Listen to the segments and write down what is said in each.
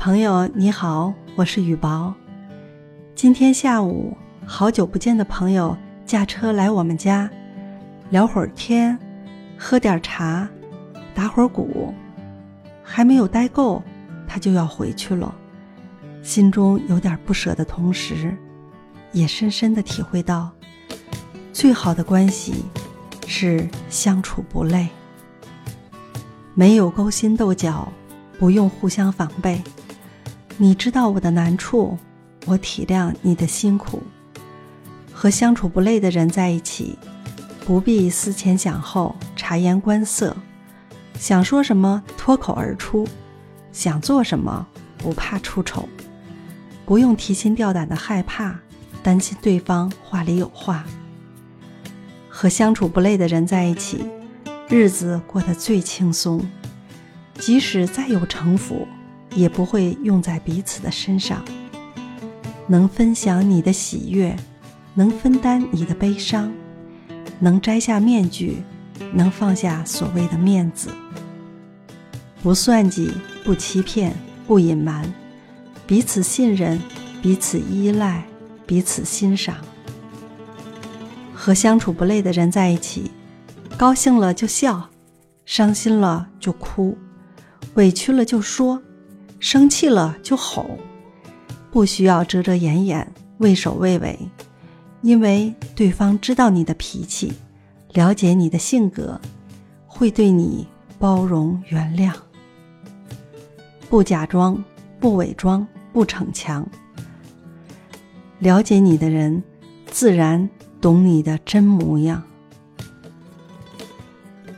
朋友你好，我是雨薄。今天下午，好久不见的朋友驾车来我们家，聊会儿天，喝点茶，打会儿鼓，还没有待够，他就要回去了。心中有点不舍的同时，也深深的体会到，最好的关系是相处不累，没有勾心斗角，不用互相防备。你知道我的难处，我体谅你的辛苦。和相处不累的人在一起，不必思前想后、察言观色，想说什么脱口而出，想做什么不怕出丑，不用提心吊胆的害怕，担心对方话里有话。和相处不累的人在一起，日子过得最轻松，即使再有城府。也不会用在彼此的身上。能分享你的喜悦，能分担你的悲伤，能摘下面具，能放下所谓的面子。不算计，不欺骗，不隐瞒，彼此信任，彼此依赖，彼此欣赏。和相处不累的人在一起，高兴了就笑，伤心了就哭，委屈了就说。生气了就吼，不需要遮遮掩掩、畏首畏尾，因为对方知道你的脾气，了解你的性格，会对你包容原谅。不假装，不伪装，不逞强。了解你的人，自然懂你的真模样。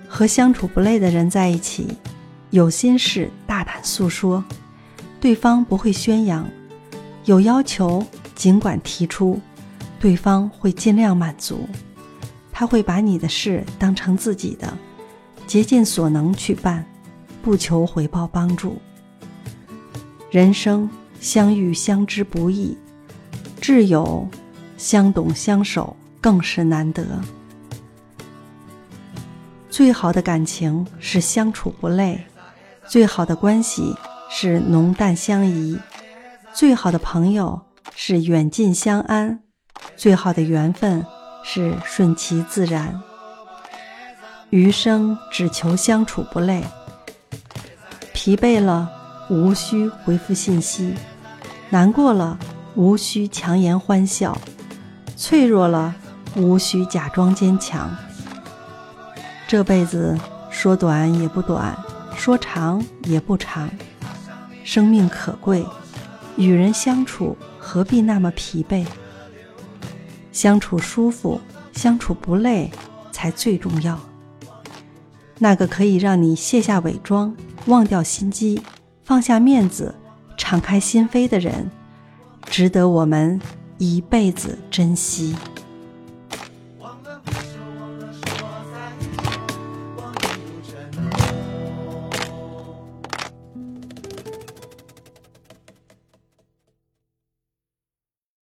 和相处不累的人在一起，有心事大胆诉说。对方不会宣扬，有要求尽管提出，对方会尽量满足。他会把你的事当成自己的，竭尽所能去办，不求回报帮助。人生相遇相知不易，挚友相懂相守更是难得。最好的感情是相处不累，最好的关系。是浓淡相宜，最好的朋友是远近相安，最好的缘分是顺其自然。余生只求相处不累，疲惫了无需回复信息，难过了无需强颜欢笑，脆弱了无需假装坚强。这辈子说短也不短，说长也不长。生命可贵，与人相处何必那么疲惫？相处舒服，相处不累才最重要。那个可以让你卸下伪装、忘掉心机、放下面子、敞开心扉的人，值得我们一辈子珍惜。